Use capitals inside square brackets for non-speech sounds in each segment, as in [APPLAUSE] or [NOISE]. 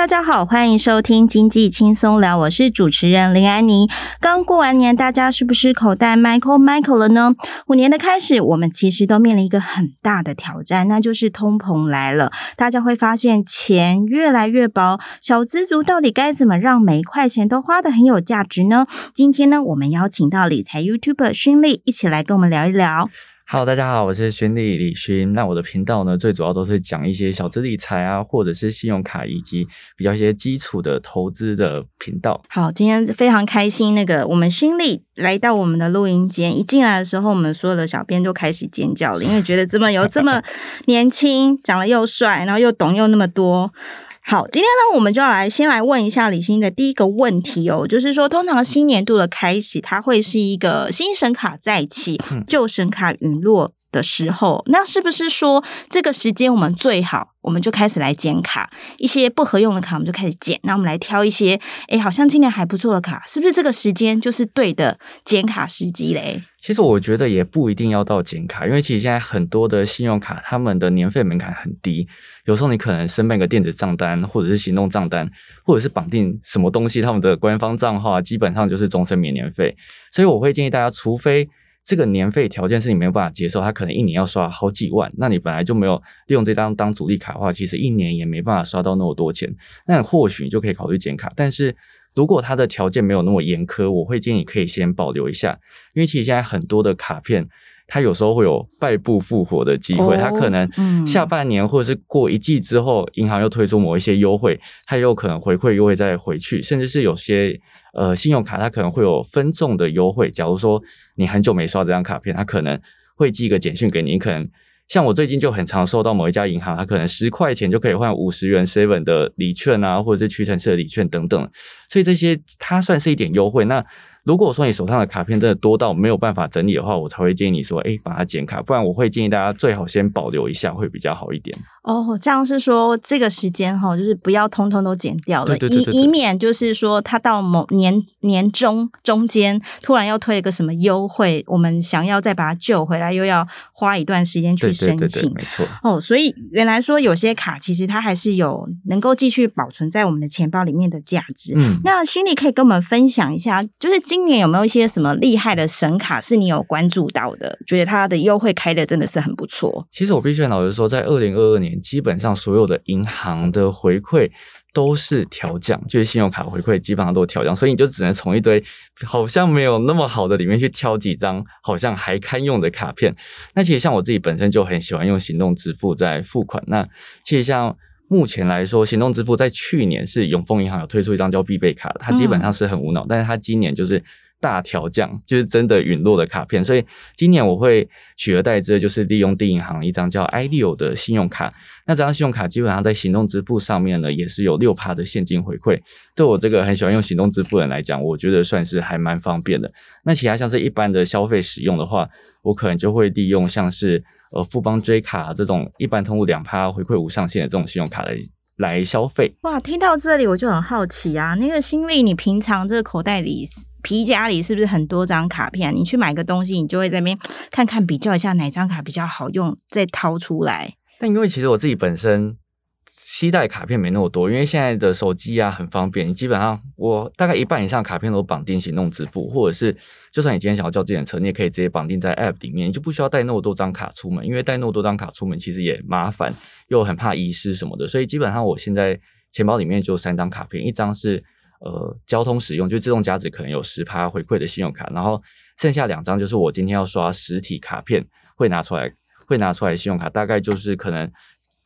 大家好，欢迎收听经济轻松聊，我是主持人林安妮。刚过完年，大家是不是口袋 Michael Michael 了呢？五年的开始，我们其实都面临一个很大的挑战，那就是通膨来了。大家会发现钱越来越薄，小资族到底该怎么让每一块钱都花得很有价值呢？今天呢，我们邀请到理财 YouTuber 勋利一起来跟我们聊一聊。Hello，大家好，我是勋利李勋。那我的频道呢，最主要都是讲一些小资理财啊，或者是信用卡以及比较一些基础的投资的频道。好，今天非常开心，那个我们勋利来到我们的录音间，一进来的时候，我们所有的小编就开始尖叫了，因为觉得这么有这么 [LAUGHS] 年轻，长得又帅，然后又懂又那么多。好，今天呢，我们就要来先来问一下李欣的第一个问题哦，就是说，通常新年度的开始，它会是一个新神卡再起，旧神卡陨落的时候，那是不是说这个时间我们最好，我们就开始来减卡，一些不合用的卡，我们就开始减，那我们来挑一些，哎，好像今年还不错的卡，是不是这个时间就是对的减卡时机嘞？其实我觉得也不一定要到减卡，因为其实现在很多的信用卡，他们的年费门槛很低，有时候你可能申办个电子账单，或者是行动账单，或者是绑定什么东西，他们的官方账号啊基本上就是终身免年费，所以我会建议大家，除非。这个年费条件是你没有办法接受，他可能一年要刷好几万，那你本来就没有利用这张当主力卡的话，其实一年也没办法刷到那么多钱，那或许你就可以考虑减卡。但是如果他的条件没有那么严苛，我会建议可以先保留一下，因为其实现在很多的卡片。它有时候会有败部复活的机会，它可能下半年或者是过一季之后，银行又推出某一些优惠，它有可能回馈优惠再回去，甚至是有些呃信用卡它可能会有分众的优惠。假如说你很久没刷这张卡片，它可能会寄一个简讯给你，你可能像我最近就很常收到某一家银行，它可能十块钱就可以换五十元 seven 的礼券啊，或者是屈臣氏的礼券等等，所以这些它算是一点优惠。那如果说你手上的卡片真的多到没有办法整理的话，我才会建议你说，哎，把它剪卡，不然我会建议大家最好先保留一下，会比较好一点。哦，这样是说这个时间哈，就是不要通通都剪掉了，以以免就是说它到某年年中中间突然又推一个什么优惠，我们想要再把它救回来，又要花一段时间去申请。对对对对，没错。哦，所以原来说有些卡其实它还是有能够继续保存在我们的钱包里面的价值。嗯，那心里可以跟我们分享一下，就是今年有没有一些什么厉害的神卡是你有关注到的？觉得它的优惠开的真的是很不错。其实我必须老实说，在二零二二年。基本上所有的银行的回馈都是调降，就是信用卡回馈基本上都调降，所以你就只能从一堆好像没有那么好的里面去挑几张好像还堪用的卡片。那其实像我自己本身就很喜欢用行动支付在付款。那其实像目前来说，行动支付在去年是永丰银行有推出一张叫必备卡，它基本上是很无脑，但是它今年就是。大调降就是真的陨落的卡片，所以今年我会取而代之的就是利用第一银行一张叫 iLeo 的信用卡。那这张信用卡基本上在行动支付上面呢，也是有六趴的现金回馈。对我这个很喜欢用行动支付的人来讲，我觉得算是还蛮方便的。那其他像是一般的消费使用的话，我可能就会利用像是呃富邦追卡这种一般通路两趴回馈无上限的这种信用卡来来消费。哇，听到这里我就很好奇啊，那个心力，你平常这个口袋里？皮夹里是不是很多张卡片？你去买个东西，你就会在那边看看比较一下哪张卡比较好用，再掏出来。但因为其实我自己本身携带卡片没那么多，因为现在的手机啊很方便，你基本上我大概一半以上卡片都绑定行动支付，或者是就算你今天想要叫计程车，你也可以直接绑定在 App 里面，就不需要带那么多张卡出门，因为带那么多张卡出门其实也麻烦，又很怕遗失什么的，所以基本上我现在钱包里面就三张卡片，一张是。呃，交通使用就自动加值可能有十趴回馈的信用卡，然后剩下两张就是我今天要刷实体卡片会拿出来会拿出来信用卡，大概就是可能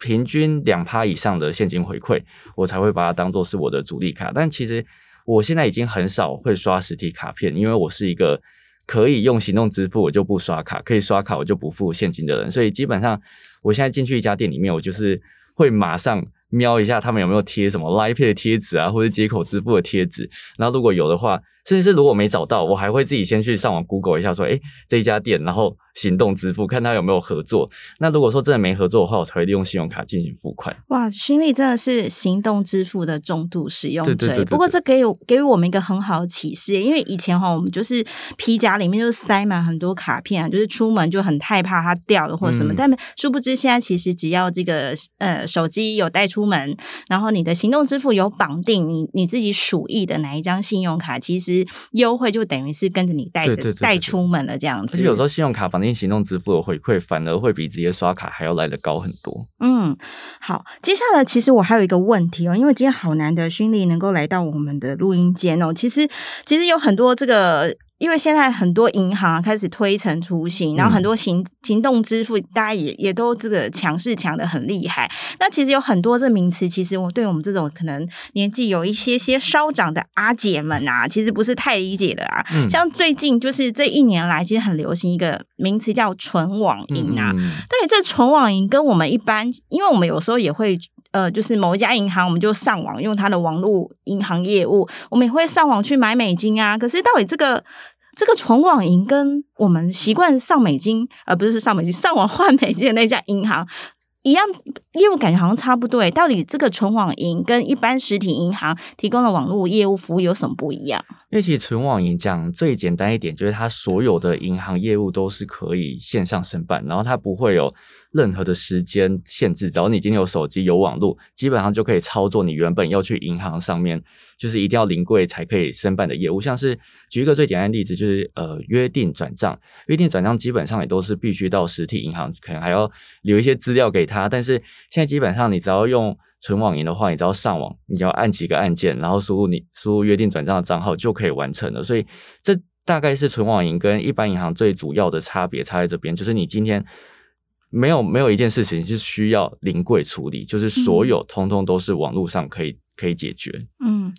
平均两趴以上的现金回馈，我才会把它当做是我的主力卡。但其实我现在已经很少会刷实体卡片，因为我是一个可以用行动支付我就不刷卡，可以刷卡我就不付现金的人，所以基本上我现在进去一家店里面，我就是会马上。瞄一下他们有没有贴什么 Line 的贴纸啊，或者接口支付的贴纸，然后如果有的话，甚至是如果没找到，我还会自己先去上网 Google 一下，说，哎，这一家店，然后行动支付，看他有没有合作。那如果说真的没合作的话，我才会利用信用卡进行付款。哇，勋力真的是行动支付的重度使用者。对对对对对。不过这给予给予我们一个很好的启示，因为以前哈，我们就是皮夹里面就塞满很多卡片啊，就是出门就很害怕它掉了或什么。嗯、但殊不知现在其实只要这个呃手机有带出门，然后你的行动支付有绑定你你自己属意的哪一张信用卡，其实优惠就等于是跟着你带着带出门了这样子。而且有时候信用卡绑定行动支付的回馈反而会比直接刷卡还要来得高很多。嗯，好，接下来其实我还有一个问题哦，因为今天好难得勋力能够来到我们的录音间哦，其实其实有很多这个。因为现在很多银行开始推陈出新，然后很多行行动支付，大家也也都这个强势强的很厉害。那其实有很多这名词，其实我对我们这种可能年纪有一些些稍长的阿姐们啊，其实不是太理解的啊。嗯、像最近就是这一年来，其实很流行一个名词叫纯网银啊。嗯、对，这纯网银跟我们一般，因为我们有时候也会呃，就是某一家银行，我们就上网用它的网络银行业务，我们也会上网去买美金啊。可是到底这个这个存网银跟我们习惯上美金，而不是上美金，[LAUGHS] 上网换美金的那家银行一样，业务感觉好像差不多。到底这个存网银跟一般实体银行提供的网络业务服务有什么不一样？因为其实存网银讲最简单一点，就是它所有的银行业务都是可以线上申办，然后它不会有。任何的时间限制，只要你今天有手机有网络，基本上就可以操作你原本要去银行上面，就是一定要临柜才可以申办的业务。像是举一个最简单的例子，就是呃约定转账，约定转账基本上也都是必须到实体银行，可能还要留一些资料给他。但是现在基本上你只要用存网银的话，你只要上网，你要按几个按键，然后输入你输入约定转账的账号就可以完成了。所以这大概是存网银跟一般银行最主要的差别，差在这边，就是你今天。没有没有一件事情是需要临柜处理，就是所有通通都是网络上可以可以解决。嗯，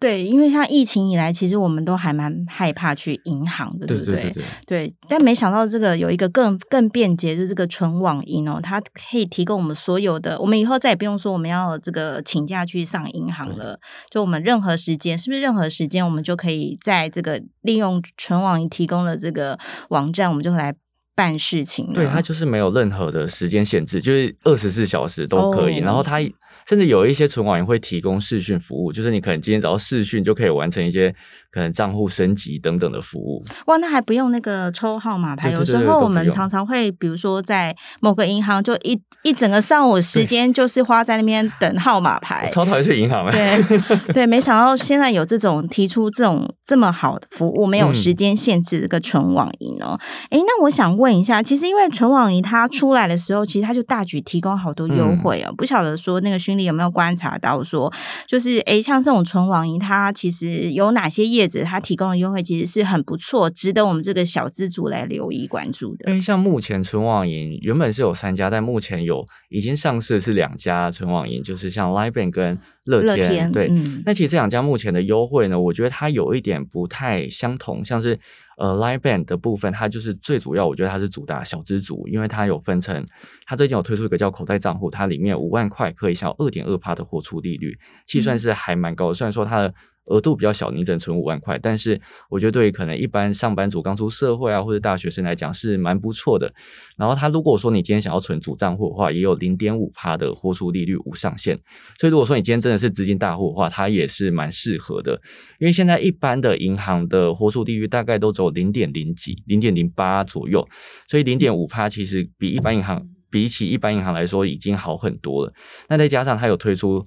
对，因为像疫情以来，其实我们都还蛮害怕去银行的，对不对？对对对，对。但没想到这个有一个更更便捷的这个纯网银哦，它可以提供我们所有的，我们以后再也不用说我们要这个请假去上银行了，就我们任何时间，是不是任何时间我们就可以在这个利用纯网银提供的这个网站，我们就来。办事情，对，它就是没有任何的时间限制，就是二十四小时都可以。Oh. 然后它甚至有一些存网也会提供视讯服务，就是你可能今天只要视讯就可以完成一些可能账户升级等等的服务。哇，那还不用那个抽号码牌？有时候我们常常会，比如说在某个银行，就一一整个上午时间就是花在那边等号码牌。超讨厌去银行了。对对，没想到现在有这种提出这种这么好的服务，没有时间限制这个存网银哦。哎、嗯，那我想问。一下，其实因为存网银它出来的时候，其实它就大举提供好多优惠哦。嗯、不晓得说那个勋力有没有观察到说，就是哎像这种存网银，它其实有哪些业者它提供的优惠其实是很不错，值得我们这个小资族来留意关注的。因为像目前纯网银原本是有三家，但目前有已经上市的是两家纯网银，就是像 Line Bank 跟乐天。对，嗯、那其实这两家目前的优惠呢，我觉得它有一点不太相同，像是。呃，Line Bank 的部分，它就是最主要，我觉得它是主打小资族，因为它有分成，它最近有推出一个叫口袋账户，它里面五万块可以享有二点二趴的活出利率，其实算是还蛮高的，虽然说它的。额度比较小，你只能存五万块，但是我觉得对于可能一般上班族刚出社会啊，或者大学生来讲是蛮不错的。然后他如果说你今天想要存主账户的话，也有零点五趴的活出利率无上限。所以如果说你今天真的是资金大户的话，它也是蛮适合的。因为现在一般的银行的活出利率大概都只有零点零几、零点零八左右，所以零点五趴其实比一般银行比起一般银行来说已经好很多了。那再加上它有推出。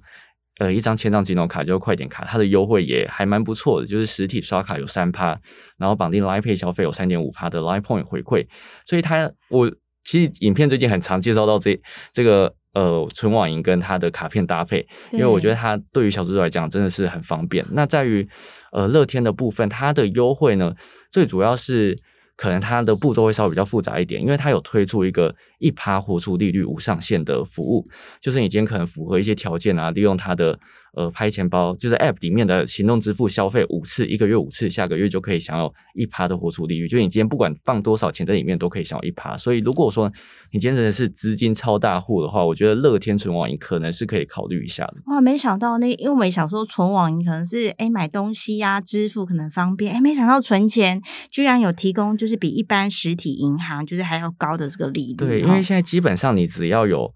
呃，一张千帐金融卡就是快点卡，它的优惠也还蛮不错的，就是实体刷卡有三趴，然后绑定 Line Pay 消费有三点五趴的 Line Point 回馈，所以它我其实影片最近很常介绍到这这个呃纯网银跟它的卡片搭配，因为我觉得它对于小资族来讲真的是很方便。那在于呃乐天的部分，它的优惠呢，最主要是。可能它的步骤会稍微比较复杂一点，因为它有推出一个一趴活出利率无上限的服务，就是你今天可能符合一些条件啊，利用它的呃，拍钱包就是 App 里面的行动支付消费五次，一个月五次，下个月就可以享有一趴的活出利率。就你今天不管放多少钱在里面，都可以享有一趴。所以如果说你今天真的是资金超大户的话，我觉得乐天存网银可能是可以考虑一下的。哇，没想到那，因为我们想说存网银可能是哎买东西呀、啊、支付可能方便，哎，没想到存钱居然有提供，就是比一般实体银行就是还要高的这个利率。对，因为现在基本上你只要有。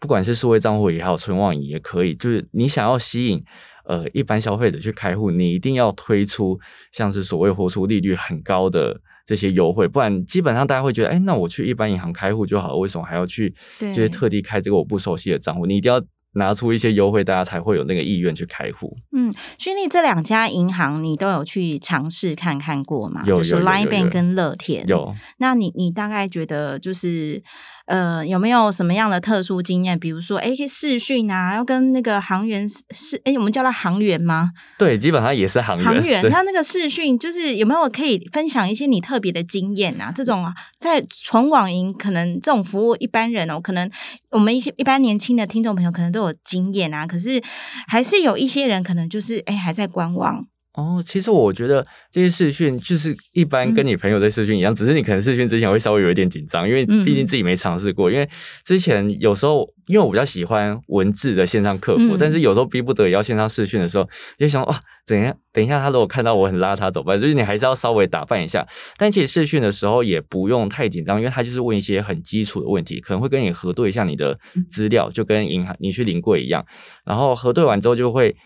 不管是数位账户也好，存网银也可以，就是你想要吸引呃一般消费者去开户，你一定要推出像是所谓活出利率很高的这些优惠，不然基本上大家会觉得，哎，那我去一般银行开户就好了，为什么还要去就是特地开这个我不熟悉的账户？你一定要。拿出一些优惠，大家才会有那个意愿去开户。嗯，勋利这两家银行你都有去尝试看看过吗？有，就是 Line Bank 跟乐天。有。那你你大概觉得就是呃有没有什么样的特殊经验？比如说，哎，试训啊，要跟那个行员是哎，我们叫他行员吗？对，基本上也是行员。行员，他那个试训就是有没有可以分享一些你特别的经验啊？这种在纯网银可能这种服务一般人哦，可能我们一些一般年轻的听众朋友可能都有经验啊，可是还是有一些人可能就是哎还在观望哦。其实我觉得这些视讯就是一般跟你朋友在视讯一样，嗯、只是你可能视讯之前会稍微有一点紧张，因为毕竟自己没尝试过。嗯、因为之前有时候。因为我比较喜欢文字的线上客服，嗯、但是有时候逼不得已要线上视讯的时候，就想哇，等一下，等一下，他如果看到我很邋遢怎么办？就是你还是要稍微打扮一下。但其实视讯的时候也不用太紧张，因为他就是问一些很基础的问题，可能会跟你核对一下你的资料，就跟银行你去临柜一样。然后核对完之后，就会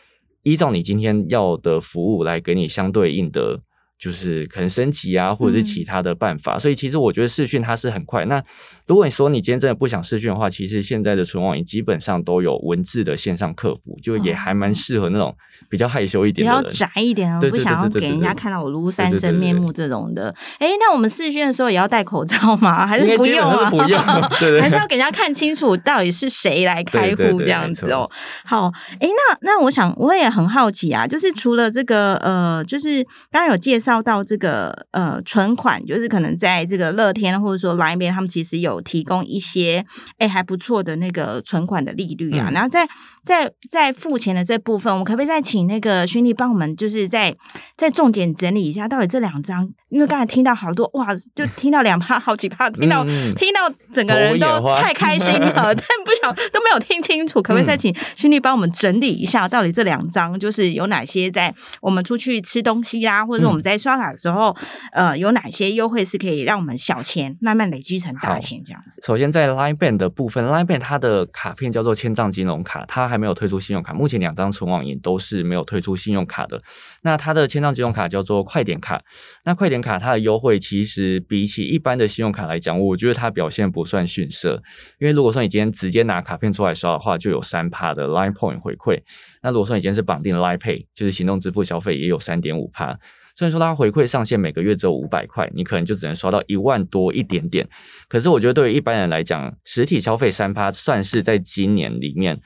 依照你今天要的服务来给你相对应的。就是可能升级啊，或者是其他的办法，嗯、所以其实我觉得视讯它是很快。那如果你说你今天真的不想视讯的话，其实现在的存网银基本上都有文字的线上客服，就也还蛮适合那种比较害羞一点的人，比较宅一点，我不想要给人家看到我庐山真面目这种的。哎，那我们视讯的时候也要戴口罩吗？还是不用啊？不用，[LAUGHS] 对对，还是要给人家看清楚到底是谁来开户这样子哦。好，哎，那那我想我也很好奇啊，就是除了这个呃，就是刚刚有介绍。到到这个呃存款，就是可能在这个乐天或者说 Line 边，他们其实有提供一些哎还不错的那个存款的利率啊。嗯、然后在在在付钱的这部分，我们可不可以再请那个勋弟帮我们，就是在在重点整理一下，到底这两张？因为刚才听到好多哇，就听到两趴好几趴，听到、嗯、听到整个人都太开心了，[LAUGHS] 但不想都没有听清楚，可不可以再请勋弟帮我们整理一下，到底这两张就是有哪些在我们出去吃东西啊，或者说我们在刷卡的时候，呃，有哪些优惠是可以让我们小钱慢慢累积成大钱这样子？首先，在 Line Bank 的部分，Line Bank 它的卡片叫做千账金融卡，它还没有推出信用卡。目前两张存网银都是没有推出信用卡的。那它的千账金融卡叫做快点卡，那快点卡它的优惠其实比起一般的信用卡来讲，我觉得它表现不算逊色。因为如果说你今天直接拿卡片出来刷的话，就有三趴的 Line Point 回馈。那如果说你今天是绑定 Line Pay，就是行动支付消费，也有三点五趴。虽然说它回馈上限每个月只有五百块，你可能就只能刷到一万多一点点。可是我觉得对于一般人来讲，实体消费三趴算是在今年里面，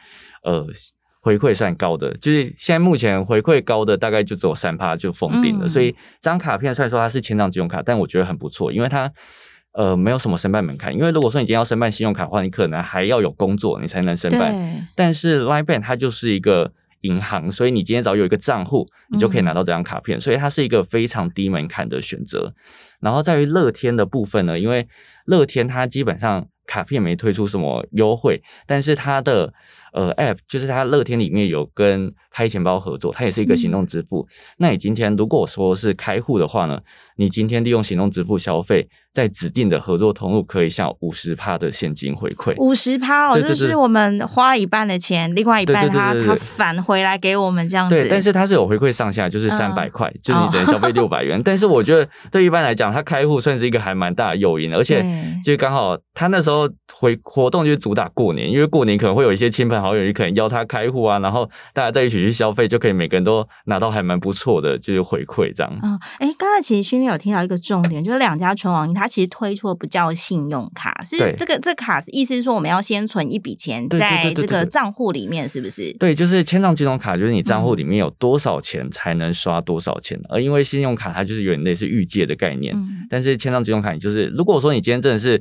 呃，回馈算高的。就是现在目前回馈高的大概就只有三趴就封顶了。嗯、所以这张卡片虽然说它是千张金融卡，但我觉得很不错，因为它呃没有什么申办门槛。因为如果说你今天要申办信用卡的话，你可能还要有工作你才能申办。但是 Line Bank 它就是一个。银行，所以你今天只要有一个账户，你就可以拿到这张卡片，嗯、所以它是一个非常低门槛的选择。然后在于乐天的部分呢，因为乐天它基本上卡片没推出什么优惠，但是它的呃 App 就是它乐天里面有跟拍钱包合作，它也是一个行动支付。嗯、那你今天如果说是开户的话呢，你今天利用行动支付消费。在指定的合作通路可以享五十趴的现金回馈，五十趴哦，就是我们花一半的钱，另外一半他他返回来给我们这样子。对，但是它是有回馈上下，就是三百块，就是你只能消费六百元。[LAUGHS] 但是我觉得对一般来讲，他开户算是一个还蛮大的诱因，而且就刚好他那时候回活动就是主打过年，因为过年可能会有一些亲朋好友，你可能邀他开户啊，然后大家在一起去消费，就可以每个人都拿到还蛮不错的就是回馈这样。嗯，哎，刚才其实训练有听到一个重点，就是两家存网银它其实推出的不叫信用卡，是这个这卡意思是说我们要先存一笔钱在这个账户里面，是不是？对，就是千账金融卡，就是你账户里面有多少钱才能刷多少钱。而因为信用卡它就是有点类似预借的概念，但是千账金融卡，你就是如果说你今天真的是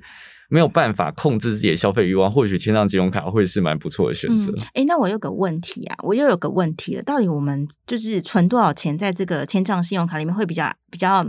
没有办法控制自己的消费欲望，或许签上金融卡会是蛮不错的选择。哎、嗯，那我有个问题啊，我又有个问题了，到底我们就是存多少钱在这个签账信用卡里面会比较比较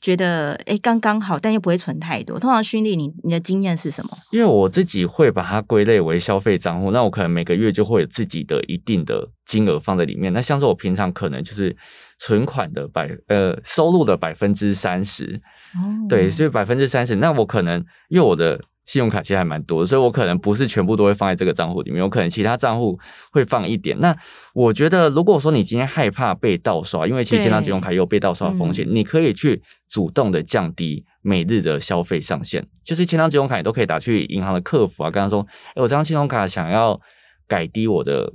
觉得哎刚刚好，但又不会存太多？通常勋力，你你的经验是什么？因为我自己会把它归类为消费账户，那我可能每个月就会有自己的一定的金额放在里面。那像是我平常可能就是存款的百呃收入的百分之三十。哦，对，所以百分之三十，那我可能因为我的信用卡其实还蛮多的，所以我可能不是全部都会放在这个账户里面，我可能其他账户会放一点。那我觉得，如果说你今天害怕被盗刷，因为其实这张信用卡也有被盗刷的风险，嗯，你可以去主动的降低每日的消费上限，就是千张信用卡你都可以打去银行的客服啊，跟他说，哎，我这张信用卡想要改低我的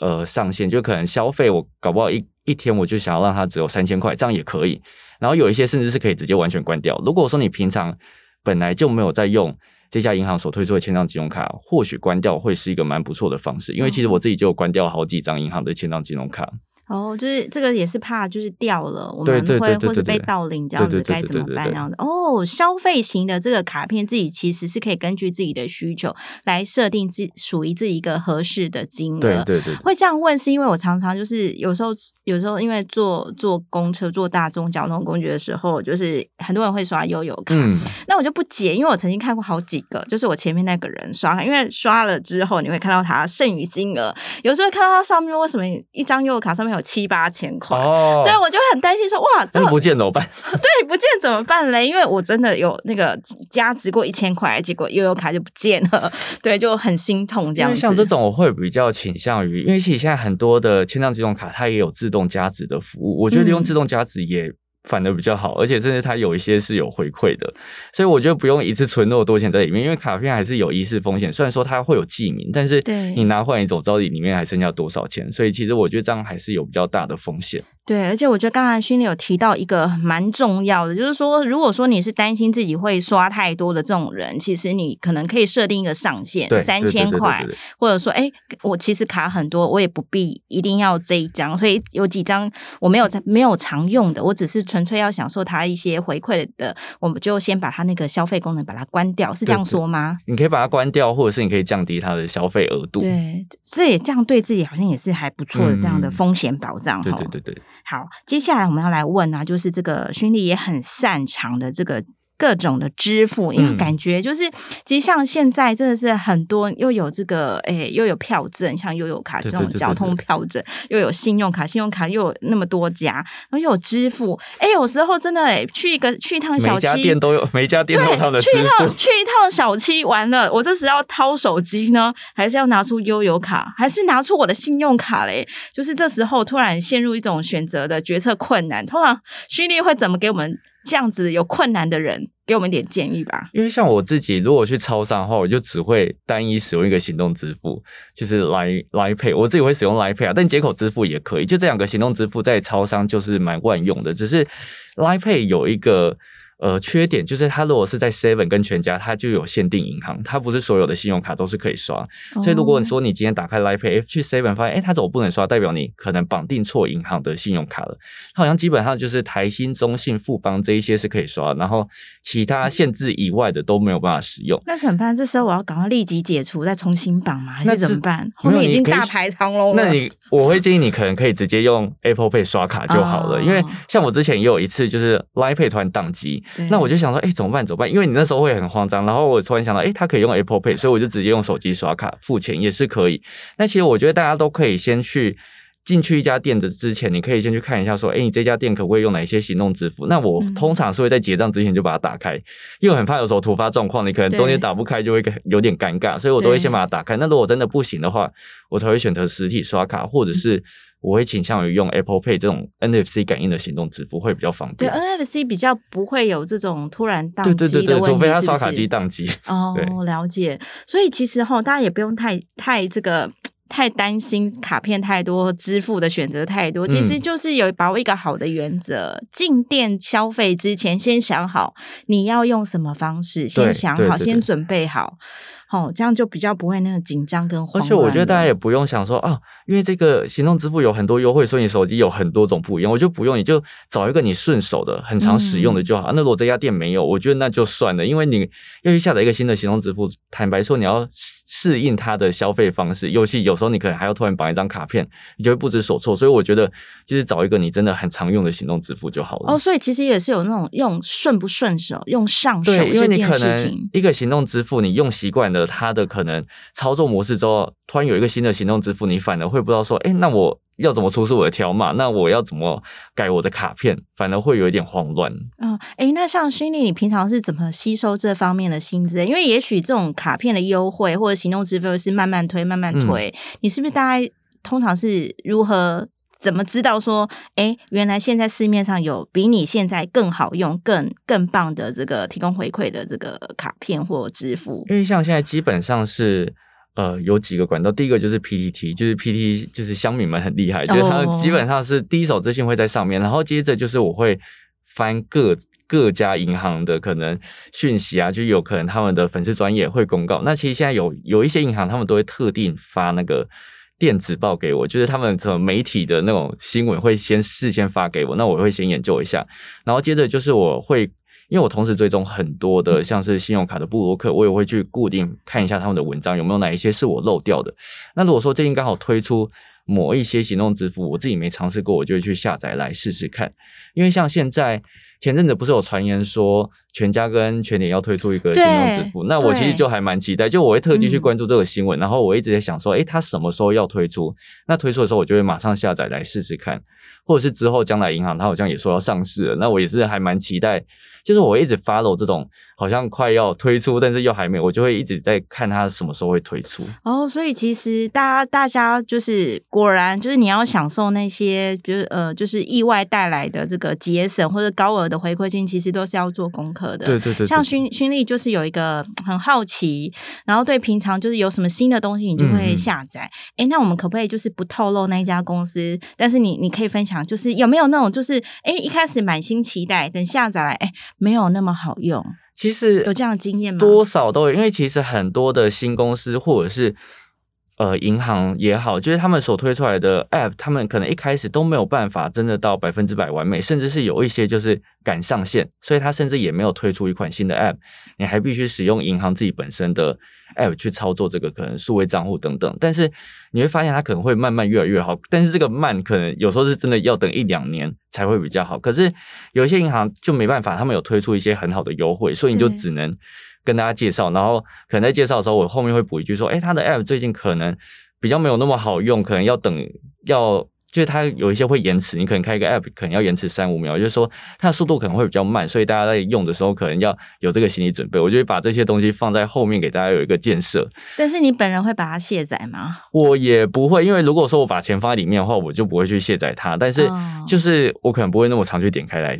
呃上限，就可能消费我搞不好一一天我就想要让它只有三千块，这样也可以。然后有一些甚至是可以直接完全关掉。如果说你平常本来就没有在用这家银行所推出的千张金融卡，或许关掉会是一个蛮不错的方式。因为其实我自己就关掉好几张银行的千张金融卡。哦，就是这个也是怕就是掉了，我们会或是被盗领这样子该怎么办？这样子哦，消费型的这个卡片自己其实是可以根据自己的需求来设定自属于自己一个合适的金额。对对对，会这样问是因为我常常就是有时候有时候因为坐坐公车坐大众交通工具的时候，就是很多人会刷悠游卡，嗯，那我就不解，因为我曾经看过好几个，就是我前面那个人刷，因为刷了之后你会看到他剩余金额，有时候看到他上面为什么一张悠游卡上面有七八千块，哦，对，我就很担心说，哇，这不见怎么办？[LAUGHS] 对，不见怎么办嘞？因为我真的有那个加值过一千块，结果悠游卡就不见了，对，就很心痛这样子。像这种我会比较倾向于，因为其实现在很多的签帐金融卡它也有自动加值的服务，我觉得用自动加值也。嗯反而比较好，而且甚至它有一些是有回馈的，所以我觉得不用一次存那么多钱在里面，因为卡片还是有遗失风险。虽然说它会有记名，但是你拿回来你总知道里面还剩下多少钱，所以其实我觉得这样还是有比较大的风险。对，而且我觉得刚才勋力有提到一个蛮重要的，就是说，如果说你是担心自己会刷太多的这种人，其实你可能可以设定一个上限，三千块，或者说，哎，我其实卡很多，我也不必一定要这一张，所以有几张我没有在没有常用的，我只是纯粹要享受它一些回馈的，我们就先把它那个消费功能把它关掉，是这样说吗？你可以把它关掉，或者是你可以降低它的消费额度。对，这也这样对自己好像也是还不错的这样的风险保障。对对对对。好，接下来我们要来问啊，就是这个勋力也很擅长的这个。各种的支付，因为感觉就是，其实像现在真的是很多，又有这个，哎、欸，又有票证，像悠游卡这种交通票证，又有信用卡，信用卡又有那么多家，然后又有支付，哎、欸，有时候真的，哎，去一个去一趟小七，每家店都有，[LAUGHS] 每家店都有他的。去一趟去一趟小七，完了，我这时要掏手机呢，还是要拿出悠游卡，还是拿出我的信用卡嘞？就是这时候突然陷入一种选择的决策困难，通常虚力会怎么给我们？这样子有困难的人，给我们点建议吧。因为像我自己，如果去超商的话，我就只会单一使用一个行动支付，就是来来 pay。我自己会使用来 pay 啊，但接口支付也可以。就这两个行动支付在超商就是蛮万用的。只是来 pay 有一个。呃，缺点就是它如果是在 Seven 跟全家，它就有限定银行，它不是所有的信用卡都是可以刷。哦、所以如果你说你今天打开 Life Pay，去 Seven 发现，哎，它怎么不能刷？代表你可能绑定错银行的信用卡了。它好像基本上就是台新、中信、富邦这一些是可以刷，然后其他限制以外的都没有办法使用。那怎么办？这时候我要赶快立即解除，再重新绑吗？还是怎么办？后面已经大排长龙了。那你我会建议你可能可以直接用 Apple Pay 刷卡就好了，哦、因为像我之前也有一次就是 Line Pay 突然宕机，那我就想说，哎。怎么办？怎么办？因为你那时候会很慌张，然后我突然想到，哎，它可以用 Apple Pay，所以我就直接用手机刷卡付钱也是可以。那其实我觉得大家都可以先去进去一家店的之前，你可以先去看一下，说，哎，你这家店可不可以用哪些行动支付？那我通常是会在结账之前就把它打开，因为很怕有时候突发状况，你可能中间打不开就会有点尴尬，所以我都会先把它打开。那如果真的不行的话，我才会选择实体刷卡，或者是。我会倾向于用 Apple Pay 这种 NFC 感应的行动支付会比较方便。对，NFC 比较不会有这种突然宕机的问题，对对对对，除非他刷卡机宕机。哦，[LAUGHS] 了解。所以其实哈，大家也不用太太这个太担心卡片太多，支付的选择太多。其实就是有把握一个好的原则：进、嗯、店消费之前，先想好你要用什么方式，先想好，先准备好。哦，这样就比较不会那个紧张跟慌乱。而且我觉得大家也不用想说啊，因为这个行动支付有很多优惠，所以你手机有很多种不一样。我就不用，你就找一个你顺手的、很常使用的就好。嗯啊、那如果这家店没有，我觉得那就算了，因为你要去下载一个新的行动支付，坦白说，你要适应它的消费方式，尤其有时候你可能还要突然绑一张卡片，你就会不知所措。所以我觉得，就是找一个你真的很常用的行动支付就好了。哦，所以其实也是有那种用顺不顺手、用上手对，因为你可能一个行动支付你用习惯了它的可能操作模式之后，突然有一个新的行动支付，你反而会不知道说，哎，那我要怎么出示我的条码？那我要怎么改我的卡片？反而会有一点慌乱。嗯，哎，那像勋利，你平常是怎么吸收这方面的薪资？因为也许这种卡片的优惠或者行动支付是慢慢推、慢慢推，嗯、你是不是大概通常是如何？怎么知道说，哎，原来现在市面上有比你现在更好用、更更棒的这个提供回馈的这个卡片或支付？因为像现在基本上是，呃，有几个管道。第一个就是 PTT，就是 PTT，就是乡民们很厉害，就是他基本上是第一手资讯会在上面，然后接着就是我会翻各各家银行的可能讯息啊，就有可能他们的粉丝专业会公告。那其实现在有有一些银行，他们都会特定发那个。电子报给我，就是他们什么媒体的那种新闻会先事先发给我，那我会先研究一下，然后接着就是我会，因为我同时追踪很多的像是信用卡的部落客，我也会去固定看一下他们的文章有没有哪一些是我漏掉的。那如果说最近刚好推出某一些行动支付，我自己没尝试过，我就会去下载来试试看，因为像现在。前阵子不是有传言说全家跟全联要推出一个行动支付，那我其实就还蛮期待，就我会特地去关注这个新闻，嗯、然后我一直在想说，诶，它什么时候要推出？那推出的时候，我就会马上下载来试试看，或者是之后将来银行它好像也说要上市了，那我也是还蛮期待。就是我一直 follow 这种好像快要推出，但是又还没有，我就会一直在看它什么时候会推出。哦，所以其实大家大家就是果然就是你要享受那些，比如呃，就是意外带来的这个节省或者高额的回馈金，其实都是要做功课的。对对对，对。像勋勋力就是有一个很好奇，然后对平常就是有什么新的东西，你就会下载。哎、那我们可不可以就是不透露那一家公司？但是你你可以分享，就是有没有那种就是哎一开始满心期待，等下载来哎。没有那么好用，其实有这样的经验吗？多少都有，因为其实很多的新公司或者是呃银行也好，就是他们所推出来的 App，他们可能一开始都没有办法真的到百分之百完美，甚至是有一些就是赶上线，所以他甚至也没有推出一款新的 App，你还必须使用银行自己本身的。App 去操作这个可能数位账户等等，但是你会发现它可能会慢慢越来越好，但是这个慢可能有时候是真的要等一两年才会比较好。可是有一些银行就没办法，他们有推出一些很好的优惠，所以你就只能跟大家介绍，然后可能在介绍的时候，我后面会补一句说，哎，它的 App 最近可能比较没有那么好用，可能要等要。就是它有一些会延迟，你可能开一个 app 可能要延迟三五秒，就是说它的速度可能会比较慢，所以大家在用的时候可能要有这个心理准备。我就会把这些东西放在后面给大家有一个建设。但是你本人会把它卸载吗？我也不会，因为如果说我把钱放在里面的话，我就不会去卸载它。但是就是我可能不会那么常去点开来。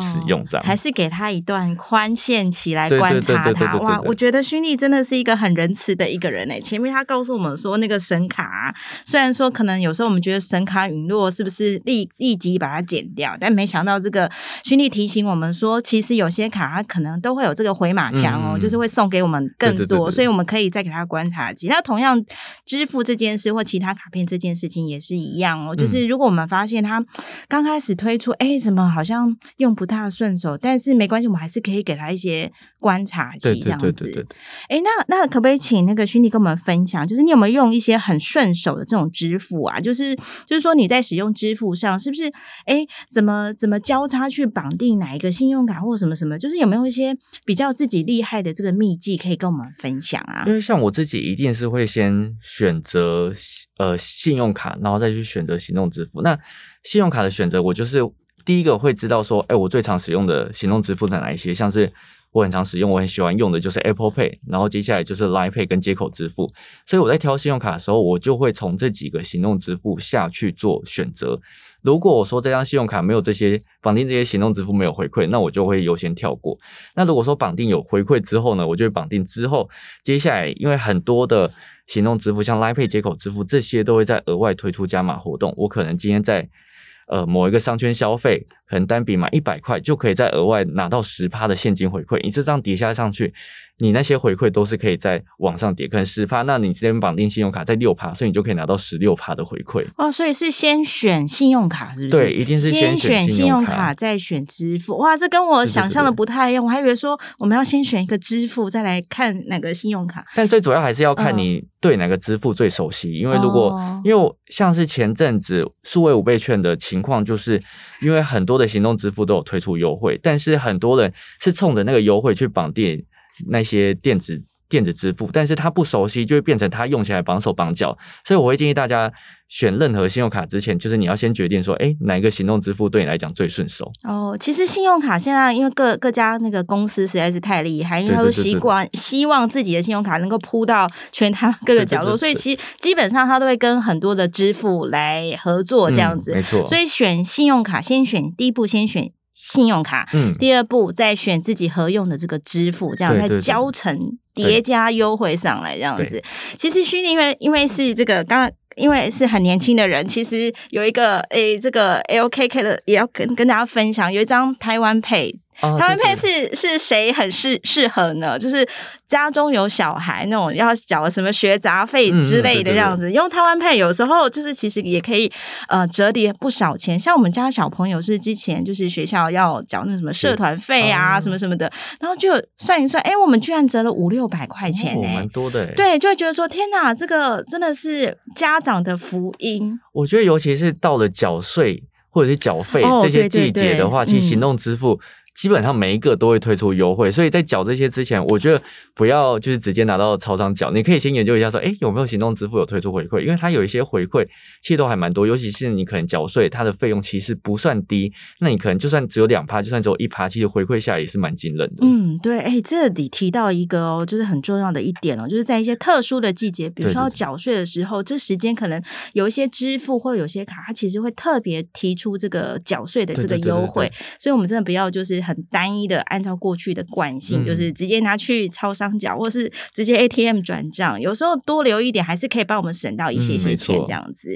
使用这样、哦，还是给他一段宽限期来观察他。哇，我觉得勋利真的是一个很仁慈的一个人诶。前面他告诉我们说，那个神卡虽然说可能有时候我们觉得神卡陨落是不是立立即把它剪掉，但没想到这个勋利提醒我们说，其实有些卡它可能都会有这个回马枪哦，嗯、就是会送给我们更多，所以我们可以再给他观察期。那同样支付这件事或其他卡片这件事情也是一样哦，就是如果我们发现他刚开始推出，哎，怎么好像用。不太顺手，但是没关系，我们还是可以给他一些观察期，这样子。哎，那那可不可以请那个勋利跟我们分享，就是你有没有用一些很顺手的这种支付啊？就是就是说你在使用支付上，是不是哎怎么怎么交叉去绑定哪一个信用卡或什么什么？就是有没有一些比较自己厉害的这个秘籍可以跟我们分享啊？因为像我自己一定是会先选择呃信用卡，然后再去选择行动支付。那信用卡的选择，我就是。第一个会知道说，哎，我最常使用的行动支付在哪一些？像是我很常使用、我很喜欢用的就是 Apple Pay，然后接下来就是 Line Pay 跟接口支付。所以我在挑信用卡的时候，我就会从这几个行动支付下去做选择。如果我说这张信用卡没有这些绑定，这些行动支付没有回馈，那我就会优先跳过。那如果说绑定有回馈之后呢，我就会绑定之后，接下来因为很多的行动支付，像 Line Pay、接口支付这些都会再额外推出加码活动，我可能今天在。呃，某一个商圈消费，可能单笔买一百块就可以再额外拿到十趴的现金回馈。你这张叠加上去，你那些回馈都是可以在网上叠，可能十趴，那你直接绑定信用卡在六趴，所以你就可以拿到十六趴的回馈。哦，所以是先选信用卡，是不是？对，一定是先选信用卡，再选支付。哇，这跟我想象的不太一样，我还以为说我们要先选一个支付，再来看哪个信用卡。但最主要还是要看你对哪个支付最熟悉，嗯、因为如果因为像是前阵子数位五倍券的情况，就是因为很多的行动支付都有推出优惠，但是很多人是冲着那个优惠去绑定。那些电子电子支付，但是他不熟悉，就会变成他用起来绑手绑脚。所以我会建议大家选任何信用卡之前，就是你要先决定说，哎，哪一个行动支付对你来讲最顺手。哦，其实信用卡现在因为各各家那个公司实在是太厉害，因为他都习惯希望自己的信用卡能够铺到全台各个角落，所以其实基本上他都会跟很多的支付来合作这样子。嗯，没错。所以选信用卡，先选第一步，先选。信用卡，嗯，第二步再选自己合用的这个支付，这样再交成叠加优惠上来，这样子。其实虚拟因为因为是这个刚刚因为是很年轻的人，其实有一个诶这个 LKK 的也要跟跟大家分享，有一张台湾 Pay。台湾 Pay 是是谁很适适合呢？就是家中有小孩那种要缴什么学杂费之类的这样子，用台湾 Pay 有时候就是其实也可以呃折抵不少钱。像我们家小朋友是之前就是学校要缴那什么社团费啊什么什么的，然后就算一算，哎，我们居然折了五六百块钱呢，蛮多的。对，就会觉得说天哪，这个真的是家长的福音。我觉得尤其是到了缴税或者是缴费这些季节的话，其实行动支付。基本上每一个都会推出优惠，所以在缴这些之前，我觉得不要就是直接拿到超商缴，你可以先研究一下说，哎，有没有行动支付有推出回馈？因为它有一些回馈其实都还蛮多，尤其是你可能缴税，它的费用其实不算低，那你可能就算只有两趴，就算只有一趴，其实回馈下来也是蛮惊人的。嗯，对，哎，这里提到一个哦，就是很重要的一点哦，就是在一些特殊的季节，比如说要缴税的时候，对对对，这时间可能有一些支付或有些卡，它其实会特别提出这个缴税的这个优惠，所以我们真的不要就是很单一的按照过去的惯性，嗯、就是直接拿去超商缴，或是直接 ATM 转账。有时候多留一点，还是可以帮我们省到一些些钱。这样子，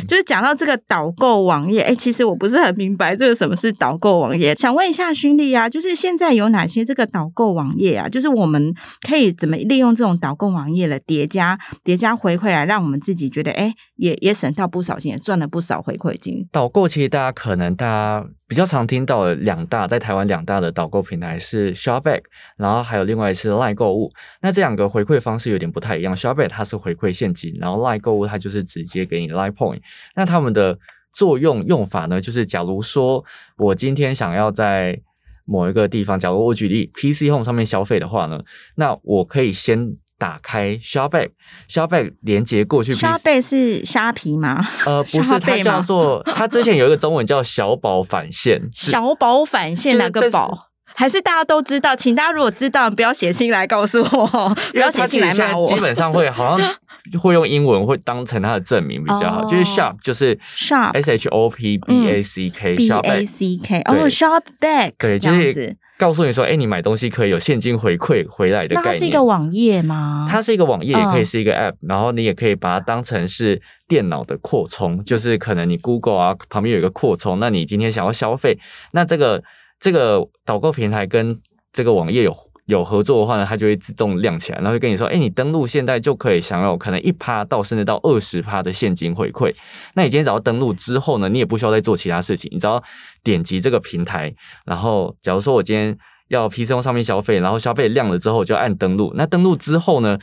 嗯、就是讲到这个导购网页，哎、欸，其实我不是很明白这个什么是导购网页。想问一下勋利啊，就是现在有哪些这个导购网页啊？就是我们可以怎么利用这种导购网页来叠加叠加回馈，来让我们自己觉得哎、欸，也也省到不少钱，也赚了不少回馈金。导购其实大家可能大家。比较常听到的两大，在台湾两大的导购平台是 Shopback，然后还有另外是 LINE 购物。那这两个回馈方式有点不太一样。Shopback 它是回馈现金，然后 LINE 购物它就是直接给你 LINE Point。那他们的作用用法呢，就是假如说我今天想要在某一个地方，假如我举例 PC Home 上面消费的话呢，那我可以先。打开 Shopback，Shopback 连接过去。Shopback 是虾皮吗？呃，[LAUGHS] 不是，它叫做它之前有一个中文叫小宝返现。[LAUGHS] 小宝返现哪个宝？还是大家都知道？请大家如果知道，不要写信来告诉我，[LAUGHS] 不要写信来骂我。基本上会好像会用英文会当成它的证明比较好，就是 Shop 就是 Shop S H O P B A C k shop b a c k 哦，Shopback 对，就是。告诉你说，哎，你买东西可以有现金回馈回来的概念。它是一个网页吗？它是一个网页，也可以是一个 App，、嗯、然后你也可以把它当成是电脑的扩充，就是可能你 Google 啊旁边有一个扩充，那你今天想要消费，那这个这个导购平台跟这个网页有。有合作的话呢，它就会自动亮起来，然后会跟你说：“哎，你登录现在就可以享有可能一趴到甚至到二十趴的现金回馈。”那你今天只要登录之后呢，你也不需要再做其他事情，你只要点击这个平台，然后假如说我今天要 PC 用上面消费，然后消费亮了之后就按登录。那登录之后呢，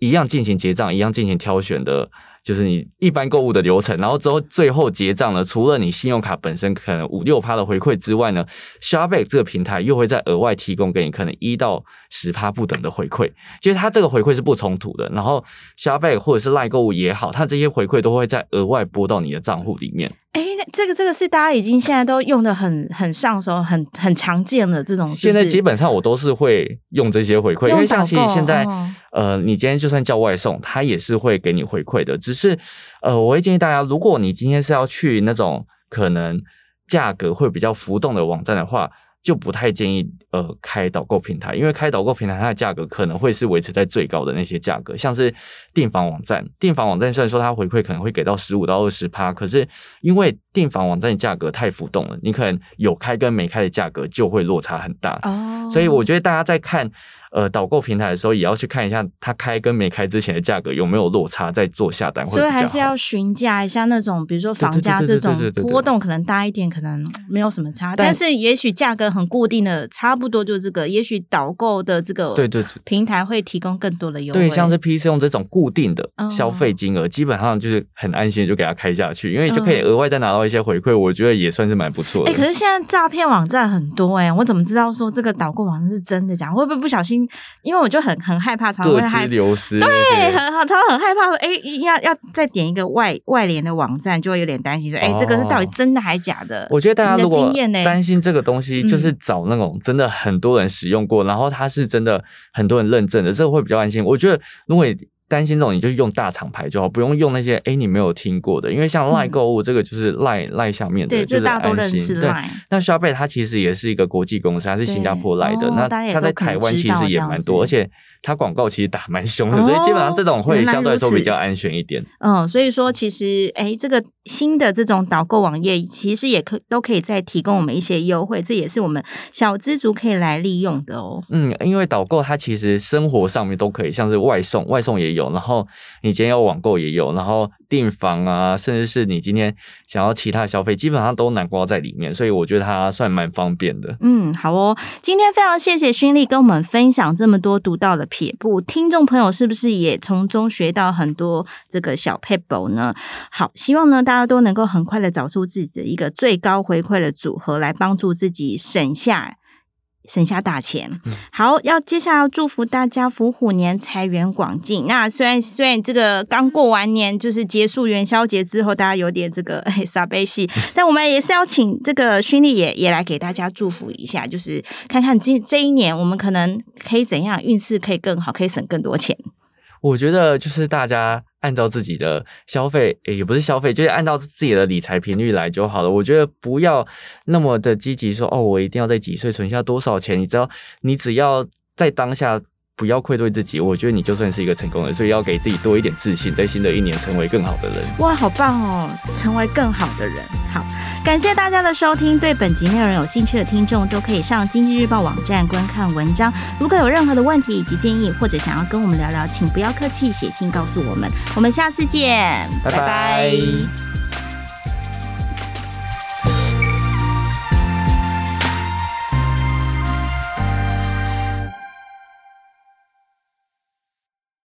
一样进行结账，一样进行挑选的。就是你一般购物的流程，然后之后最后结账呢，除了你信用卡本身可能五六趴的回馈之外呢，Shopback 这个平台又会再额外提供给你可能一到十趴不等的回馈，其实它这个回馈是不冲突的。然后 Shopback 或者是赖购物也好，它这些回馈都会再额外拨到你的账户里面。哎，那这个这个是大家已经现在都用的很很上手、很很常见的这种是是。现在基本上我都是会用这些回馈，因为像其实现在、哦、呃，你今天就算叫外送，它也是会给你回馈的，只是。呃，我会建议大家，如果你今天是要去那种可能价格会比较浮动的网站的话，就不太建议呃开导购平台，因为开导购平台它的价格可能会是维持在最高的那些价格，像是订房网站，订房网站虽然说它回馈可能会给到十五到二十趴，可是因为订房网站的价格太浮动了，你可能有开跟没开的价格就会落差很大，哦，所以我觉得大家在看。呃导购平台的时候，也要去看一下它开跟没开之前的价格有没有落差，再做下单。所以还是要询价一下那种，比如说房价这种波动可能大一点，可能没有什么差，但是也许价格很固定的，差不多就这个。也许导购的这个对对平台会提供更多的优惠。对，像是 PC 用这种固定的消费金额，基本上就是很安心就给它开下去，因为就可以额外再拿到一些回馈，我觉得也算是蛮不错的。哎，可是现在诈骗网站很多哎，我怎么知道说这个导购网站是真的假？会不会不小心？因为我就很很害怕，常常会害流失。对，很常常很害怕说，哎，要要再点一个外外联的网站，就会有点担心说，哎，这个是到底真的还是假的？我觉得大家如果担心这个东西，就是找那种真的很多人使用过，然后它是真的很多人认证的，这个会比较安心。我觉得如果你担心这种，你就用大厂牌就好，不用用那些哎你没有听过的，因为像赖购物这个就是赖赖下面的，就是安心。对，那 Shopee 它其实也是一个国际公司，它是新加坡来的，那它在台湾其实也蛮多，而且它广告其实打蛮凶的，所以基本上这种会相对来说比较安全一点。嗯，所以说其实哎这个新的这种导购网页其实也可都可以再提供我们一些优惠，这也是我们小资族可以来利用的哦。嗯，因为导购它其实生活上面都可以，像是外送，外送也有。然后你今天要网购也有，然后订房啊，甚至是你今天想要其他消费，基本上都囊括在里面，所以我觉得它算蛮方便的。嗯，好哦，今天非常谢谢勋力跟我们分享这么多独到的撇步，听众朋友是不是也从中学到很多这个小 p e b l e 呢？好，希望呢大家都能够很快的找出自己的一个最高回馈的组合，来帮助自己省下。省下大钱，好，要接下来要祝福大家福虎年财源广进。那虽然虽然这个刚过完年，就是结束元宵节之后，大家有点这个 [LAUGHS] 哎撒悲戏，但我们也是要请这个勋力也也来给大家祝福一下，就是看看这这一年我们可能可以怎样运势可以更好，可以省更多钱。我觉得就是大家按照自己的消费，也不是消费，就是按照自己的理财频率来就好了。我觉得不要那么的积极说，哦，我一定要在几岁存下多少钱。你知道，你只要在当下。不要愧对自己，我觉得你就算是一个成功人，所以要给自己多一点自信，在新的一年成为更好的人。哇，好棒哦，成为更好的人。好，感谢大家的收听。对本集内容有兴趣的听众，都可以上经济日报网站观看文章。如果有任何的问题以及建议，或者想要跟我们聊聊，请不要客气，写信告诉我们。我们下次见，拜拜。拜拜。